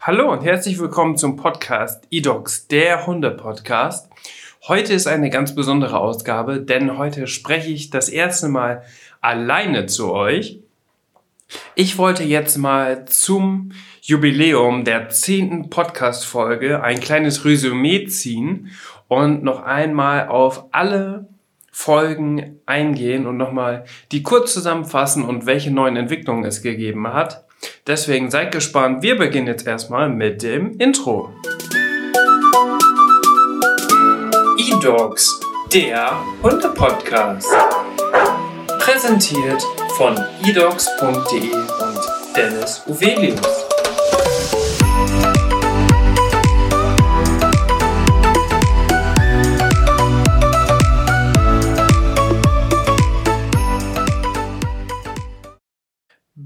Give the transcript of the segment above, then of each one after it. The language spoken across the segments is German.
Hallo und herzlich willkommen zum Podcast eDogs, der Hunde-Podcast. Heute ist eine ganz besondere Ausgabe, denn heute spreche ich das erste Mal alleine zu euch. Ich wollte jetzt mal zum Jubiläum der zehnten Podcast-Folge ein kleines Resümee ziehen und noch einmal auf alle Folgen eingehen und nochmal die kurz zusammenfassen und welche neuen Entwicklungen es gegeben hat. Deswegen seid gespannt. Wir beginnen jetzt erstmal mit dem Intro. E-Dogs, der Hunde-Podcast. Präsentiert von edogs.de und Dennis Uvelius.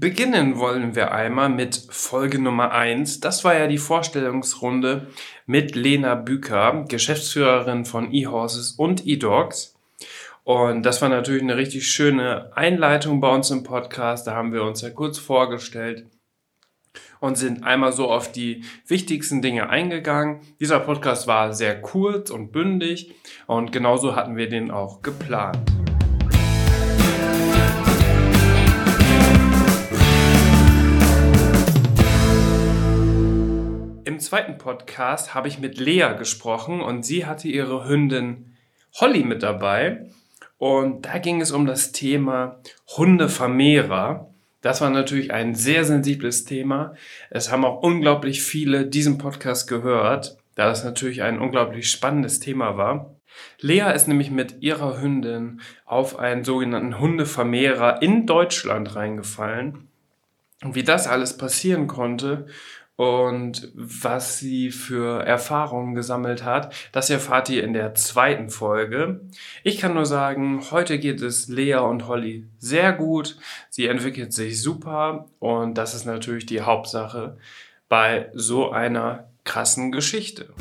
Beginnen wollen wir einmal mit Folge Nummer eins. Das war ja die Vorstellungsrunde mit Lena Büker, Geschäftsführerin von eHorses und eDogs. Und das war natürlich eine richtig schöne Einleitung bei uns im Podcast. Da haben wir uns ja kurz vorgestellt und sind einmal so auf die wichtigsten Dinge eingegangen. Dieser Podcast war sehr kurz und bündig und genauso hatten wir den auch geplant. Zweiten Podcast habe ich mit Lea gesprochen und sie hatte ihre Hündin Holly mit dabei. Und da ging es um das Thema Hundevermehrer. Das war natürlich ein sehr sensibles Thema. Es haben auch unglaublich viele diesen Podcast gehört, da das natürlich ein unglaublich spannendes Thema war. Lea ist nämlich mit ihrer Hündin auf einen sogenannten Hundevermehrer in Deutschland reingefallen. Und wie das alles passieren konnte und was sie für Erfahrungen gesammelt hat, das erfahrt ihr in der zweiten Folge. Ich kann nur sagen, heute geht es Lea und Holly sehr gut. Sie entwickelt sich super und das ist natürlich die Hauptsache bei so einer krassen Geschichte.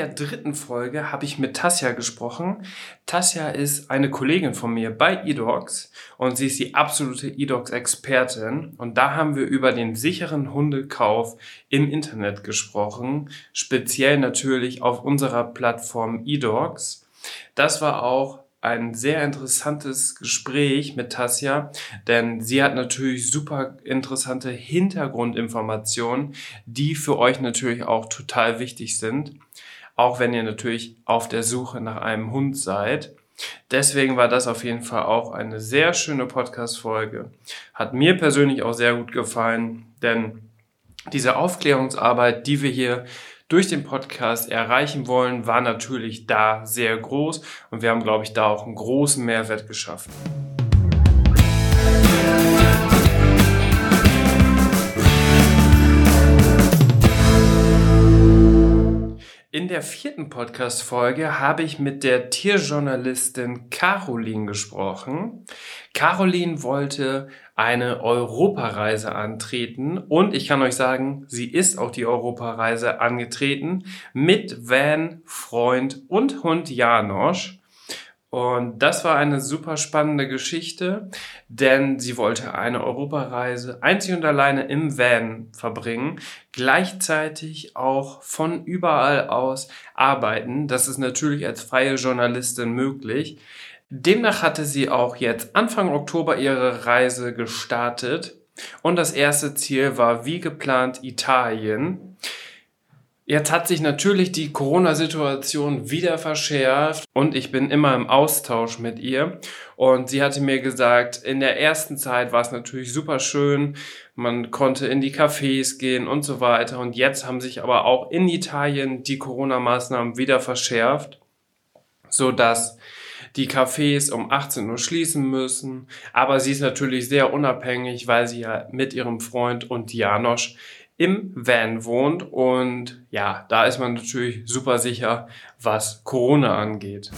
Der dritten Folge habe ich mit Tasja gesprochen. Tasja ist eine Kollegin von mir bei eDogs und sie ist die absolute eDogs-Expertin. Und da haben wir über den sicheren Hundekauf im Internet gesprochen, speziell natürlich auf unserer Plattform eDogs. Das war auch ein sehr interessantes Gespräch mit Tasja, denn sie hat natürlich super interessante Hintergrundinformationen, die für euch natürlich auch total wichtig sind auch wenn ihr natürlich auf der Suche nach einem Hund seid. Deswegen war das auf jeden Fall auch eine sehr schöne Podcast-Folge. Hat mir persönlich auch sehr gut gefallen, denn diese Aufklärungsarbeit, die wir hier durch den Podcast erreichen wollen, war natürlich da sehr groß und wir haben, glaube ich, da auch einen großen Mehrwert geschaffen. Der vierten Podcast-Folge habe ich mit der Tierjournalistin Caroline gesprochen. Caroline wollte eine Europareise antreten und ich kann euch sagen, sie ist auch die Europareise angetreten mit Van, Freund und Hund Janosch. Und das war eine super spannende Geschichte, denn sie wollte eine Europareise einzig und alleine im Van verbringen, gleichzeitig auch von überall aus arbeiten. Das ist natürlich als freie Journalistin möglich. Demnach hatte sie auch jetzt Anfang Oktober ihre Reise gestartet und das erste Ziel war wie geplant Italien. Jetzt hat sich natürlich die Corona-Situation wieder verschärft und ich bin immer im Austausch mit ihr. Und sie hatte mir gesagt, in der ersten Zeit war es natürlich super schön. Man konnte in die Cafés gehen und so weiter. Und jetzt haben sich aber auch in Italien die Corona-Maßnahmen wieder verschärft, so dass die Cafés um 18 Uhr schließen müssen. Aber sie ist natürlich sehr unabhängig, weil sie ja mit ihrem Freund und Janosch im Van wohnt und ja, da ist man natürlich super sicher, was Corona angeht.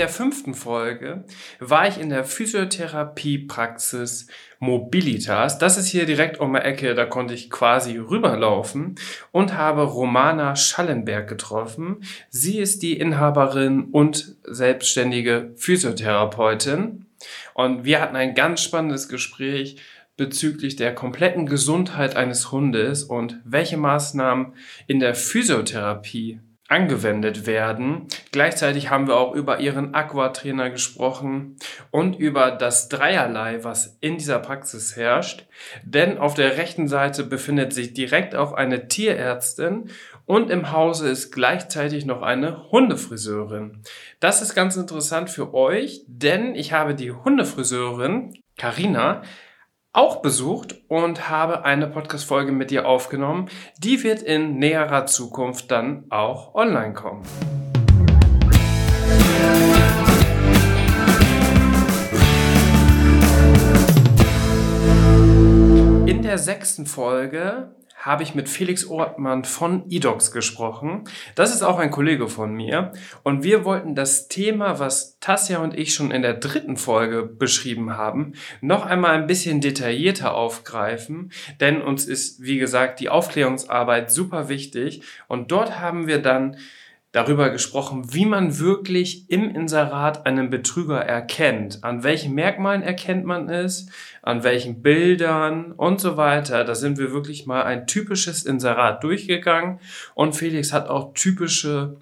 Der fünften Folge war ich in der Physiotherapiepraxis Mobilitas. Das ist hier direkt um die Ecke, da konnte ich quasi rüberlaufen und habe Romana Schallenberg getroffen. Sie ist die Inhaberin und selbstständige Physiotherapeutin. Und wir hatten ein ganz spannendes Gespräch bezüglich der kompletten Gesundheit eines Hundes und welche Maßnahmen in der Physiotherapie angewendet werden. Gleichzeitig haben wir auch über ihren Aquatrainer gesprochen und über das Dreierlei, was in dieser Praxis herrscht. Denn auf der rechten Seite befindet sich direkt auch eine Tierärztin und im Hause ist gleichzeitig noch eine Hundefriseurin. Das ist ganz interessant für euch, denn ich habe die Hundefriseurin Karina auch besucht und habe eine Podcast-Folge mit dir aufgenommen. Die wird in näherer Zukunft dann auch online kommen. In der sechsten Folge habe ich mit Felix Ortmann von eDocs gesprochen. Das ist auch ein Kollege von mir. Und wir wollten das Thema, was Tassia und ich schon in der dritten Folge beschrieben haben, noch einmal ein bisschen detaillierter aufgreifen. Denn uns ist, wie gesagt, die Aufklärungsarbeit super wichtig. Und dort haben wir dann darüber gesprochen, wie man wirklich im Inserat einen Betrüger erkennt. An welchen Merkmalen erkennt man es, an welchen Bildern und so weiter. Da sind wir wirklich mal ein typisches Inserat durchgegangen und Felix hat auch typische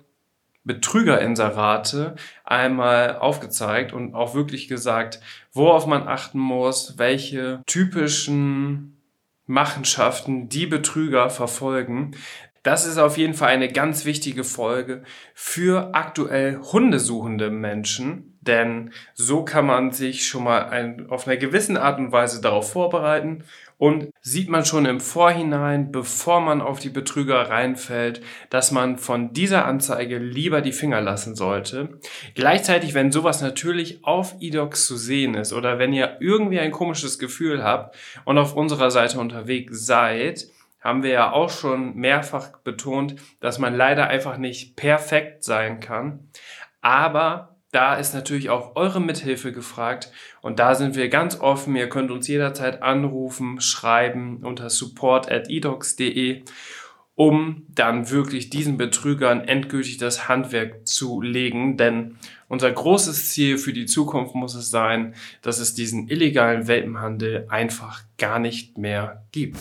Betrügerinserate einmal aufgezeigt und auch wirklich gesagt, worauf man achten muss, welche typischen Machenschaften die Betrüger verfolgen. Das ist auf jeden Fall eine ganz wichtige Folge für aktuell hundesuchende Menschen, denn so kann man sich schon mal ein, auf eine gewisse Art und Weise darauf vorbereiten und sieht man schon im Vorhinein, bevor man auf die Betrüger reinfällt, dass man von dieser Anzeige lieber die Finger lassen sollte. Gleichzeitig, wenn sowas natürlich auf eDocs zu sehen ist oder wenn ihr irgendwie ein komisches Gefühl habt und auf unserer Seite unterwegs seid, haben wir ja auch schon mehrfach betont, dass man leider einfach nicht perfekt sein kann. Aber da ist natürlich auch eure Mithilfe gefragt und da sind wir ganz offen. Ihr könnt uns jederzeit anrufen, schreiben unter support at edocs.de, um dann wirklich diesen Betrügern endgültig das Handwerk zu legen. Denn unser großes Ziel für die Zukunft muss es sein, dass es diesen illegalen Welpenhandel einfach gar nicht mehr gibt.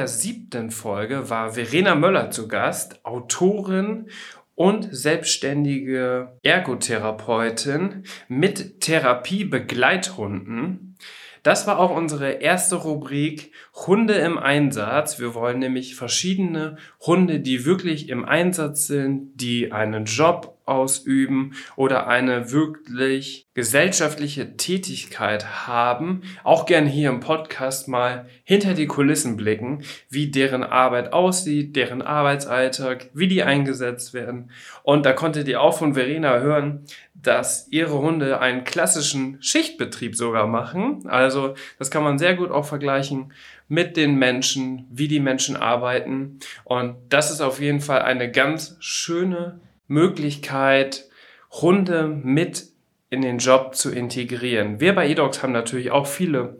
Der siebten Folge war Verena Möller zu Gast, Autorin und selbstständige Ergotherapeutin mit Therapiebegleithunden. Das war auch unsere erste Rubrik Hunde im Einsatz. Wir wollen nämlich verschiedene Hunde, die wirklich im Einsatz sind, die einen Job ausüben oder eine wirklich gesellschaftliche Tätigkeit haben, auch gern hier im Podcast mal hinter die Kulissen blicken, wie deren Arbeit aussieht, deren Arbeitsalltag, wie die eingesetzt werden. Und da konntet ihr auch von Verena hören, dass ihre Hunde einen klassischen Schichtbetrieb sogar machen. Also das kann man sehr gut auch vergleichen mit den Menschen, wie die Menschen arbeiten. Und das ist auf jeden Fall eine ganz schöne Möglichkeit, Hunde mit in den Job zu integrieren. Wir bei eDogs haben natürlich auch viele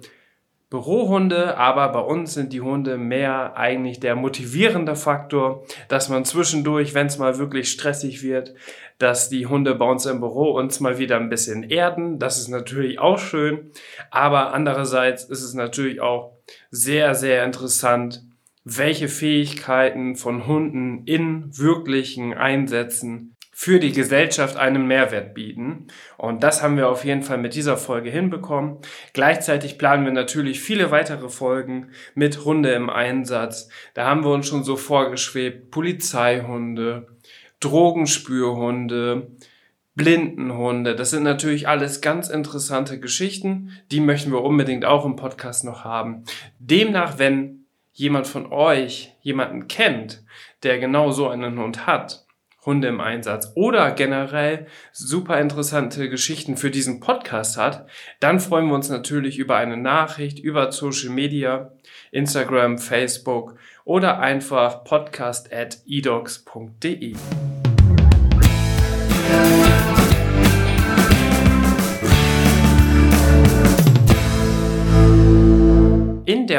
Bürohunde, aber bei uns sind die Hunde mehr eigentlich der motivierende Faktor, dass man zwischendurch, wenn es mal wirklich stressig wird, dass die Hunde bei uns im Büro uns mal wieder ein bisschen erden. Das ist natürlich auch schön, aber andererseits ist es natürlich auch sehr, sehr interessant, welche Fähigkeiten von Hunden in wirklichen Einsätzen für die Gesellschaft einen Mehrwert bieten. Und das haben wir auf jeden Fall mit dieser Folge hinbekommen. Gleichzeitig planen wir natürlich viele weitere Folgen mit Hunde im Einsatz. Da haben wir uns schon so vorgeschwebt, Polizeihunde, Drogenspürhunde, Blindenhunde. Das sind natürlich alles ganz interessante Geschichten. Die möchten wir unbedingt auch im Podcast noch haben. Demnach, wenn jemand von euch jemanden kennt, der genau so einen Hund hat, Hunde im Einsatz oder generell super interessante Geschichten für diesen Podcast hat, dann freuen wir uns natürlich über eine Nachricht über Social Media, Instagram, Facebook oder einfach podcast at edocs.de.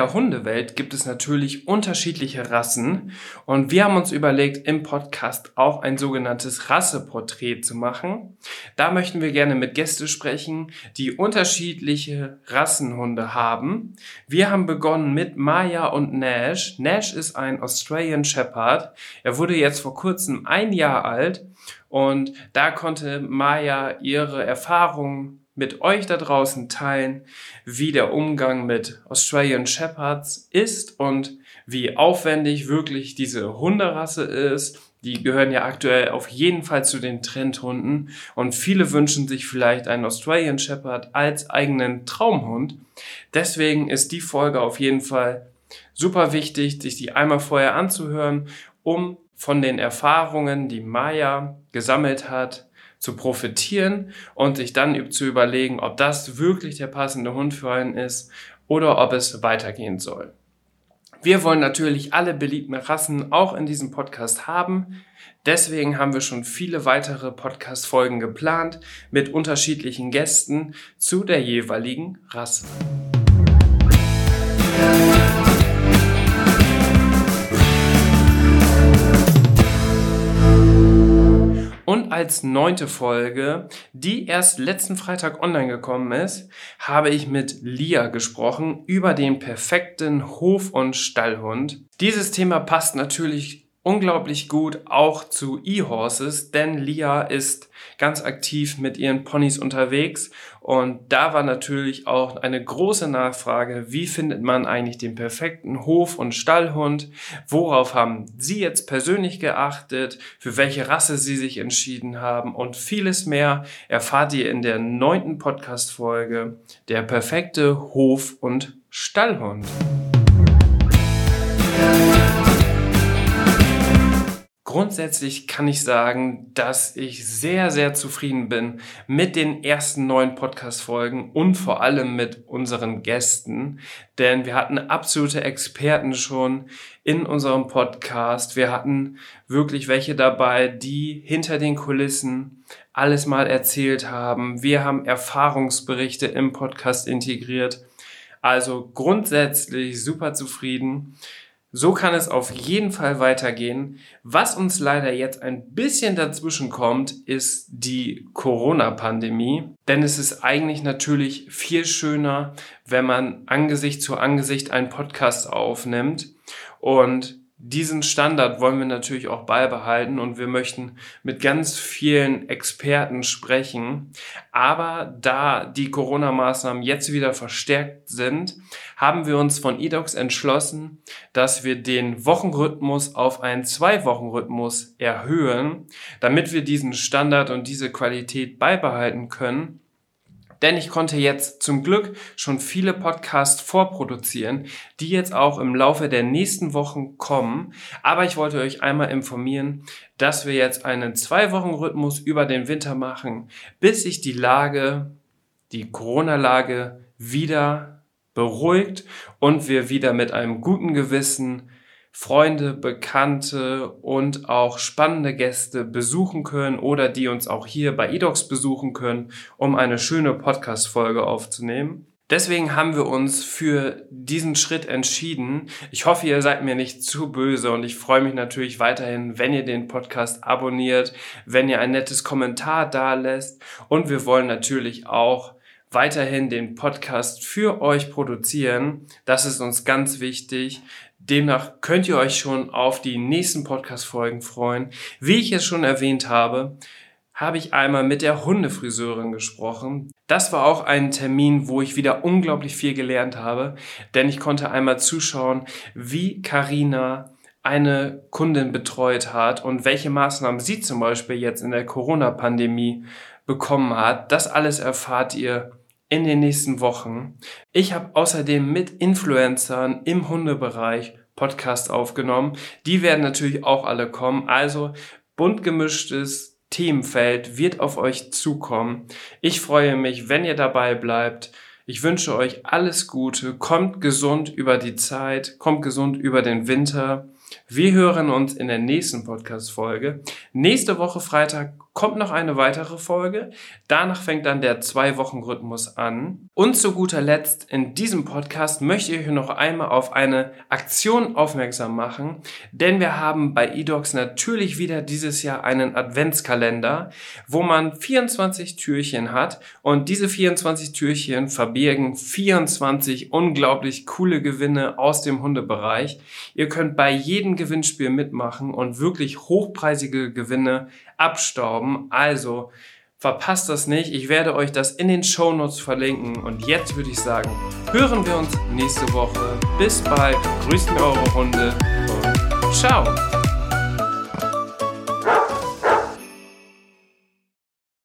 der Hundewelt gibt es natürlich unterschiedliche Rassen und wir haben uns überlegt, im Podcast auch ein sogenanntes Rasseporträt zu machen. Da möchten wir gerne mit Gästen sprechen, die unterschiedliche Rassenhunde haben. Wir haben begonnen mit Maya und Nash. Nash ist ein Australian Shepherd. Er wurde jetzt vor kurzem ein Jahr alt und da konnte Maya ihre Erfahrungen mit euch da draußen teilen, wie der Umgang mit Australian Shepherds ist und wie aufwendig wirklich diese Hunderasse ist. Die gehören ja aktuell auf jeden Fall zu den Trendhunden und viele wünschen sich vielleicht einen Australian Shepherd als eigenen Traumhund. Deswegen ist die Folge auf jeden Fall super wichtig, sich die einmal vorher anzuhören, um von den Erfahrungen, die Maya gesammelt hat, zu profitieren und sich dann zu überlegen, ob das wirklich der passende Hund für einen ist oder ob es weitergehen soll. Wir wollen natürlich alle beliebten Rassen auch in diesem Podcast haben. Deswegen haben wir schon viele weitere Podcast-Folgen geplant mit unterschiedlichen Gästen zu der jeweiligen Rasse. Und als neunte Folge, die erst letzten Freitag online gekommen ist, habe ich mit Lia gesprochen über den perfekten Hof- und Stallhund. Dieses Thema passt natürlich unglaublich gut auch zu E-Horses, denn Lia ist ganz aktiv mit ihren Ponys unterwegs und da war natürlich auch eine große Nachfrage, wie findet man eigentlich den perfekten Hof- und Stallhund? Worauf haben Sie jetzt persönlich geachtet? Für welche Rasse Sie sich entschieden haben? Und vieles mehr erfahrt ihr in der neunten Podcast-Folge Der perfekte Hof- und Stallhund. Grundsätzlich kann ich sagen, dass ich sehr, sehr zufrieden bin mit den ersten neuen Podcast-Folgen und vor allem mit unseren Gästen, denn wir hatten absolute Experten schon in unserem Podcast. Wir hatten wirklich welche dabei, die hinter den Kulissen alles mal erzählt haben. Wir haben Erfahrungsberichte im Podcast integriert. Also grundsätzlich super zufrieden. So kann es auf jeden Fall weitergehen. Was uns leider jetzt ein bisschen dazwischen kommt, ist die Corona-Pandemie. Denn es ist eigentlich natürlich viel schöner, wenn man Angesicht zu Angesicht einen Podcast aufnimmt. Und diesen Standard wollen wir natürlich auch beibehalten und wir möchten mit ganz vielen Experten sprechen. Aber da die Corona-Maßnahmen jetzt wieder verstärkt sind, haben wir uns von eDocs entschlossen, dass wir den Wochenrhythmus auf einen Zwei-Wochen-Rhythmus erhöhen, damit wir diesen Standard und diese Qualität beibehalten können denn ich konnte jetzt zum Glück schon viele Podcasts vorproduzieren, die jetzt auch im Laufe der nächsten Wochen kommen. Aber ich wollte euch einmal informieren, dass wir jetzt einen Zwei-Wochen-Rhythmus über den Winter machen, bis sich die Lage, die Corona-Lage wieder beruhigt und wir wieder mit einem guten Gewissen Freunde, Bekannte und auch spannende Gäste besuchen können oder die uns auch hier bei eDocs besuchen können, um eine schöne Podcast-Folge aufzunehmen. Deswegen haben wir uns für diesen Schritt entschieden. Ich hoffe, ihr seid mir nicht zu böse und ich freue mich natürlich weiterhin, wenn ihr den Podcast abonniert, wenn ihr ein nettes Kommentar da lässt und wir wollen natürlich auch weiterhin den Podcast für euch produzieren. Das ist uns ganz wichtig. Demnach könnt ihr euch schon auf die nächsten Podcast-Folgen freuen. Wie ich es schon erwähnt habe, habe ich einmal mit der Hundefriseurin gesprochen. Das war auch ein Termin, wo ich wieder unglaublich viel gelernt habe, denn ich konnte einmal zuschauen, wie Karina eine Kundin betreut hat und welche Maßnahmen sie zum Beispiel jetzt in der Corona-Pandemie bekommen hat. Das alles erfahrt ihr in den nächsten Wochen. Ich habe außerdem mit Influencern im Hundebereich Podcast aufgenommen. Die werden natürlich auch alle kommen. Also bunt gemischtes Themenfeld wird auf euch zukommen. Ich freue mich, wenn ihr dabei bleibt. Ich wünsche euch alles Gute, kommt gesund über die Zeit, kommt gesund über den Winter. Wir hören uns in der nächsten Podcast-Folge. Nächste Woche Freitag kommt noch eine weitere Folge. Danach fängt dann der Zwei-Wochen-Rhythmus an. Und zu guter Letzt in diesem Podcast möchte ich euch noch einmal auf eine Aktion aufmerksam machen, denn wir haben bei eDocs natürlich wieder dieses Jahr einen Adventskalender, wo man 24 Türchen hat und diese 24 Türchen verbirgen 24 unglaublich coole Gewinne aus dem Hundebereich. Ihr könnt bei jedem Gewinnspiel mitmachen und wirklich hochpreisige Gewinne abstauben. Also verpasst das nicht. Ich werde euch das in den Show Notes verlinken. Und jetzt würde ich sagen, hören wir uns nächste Woche. Bis bald. Grüßt mir eure Hunde und ciao.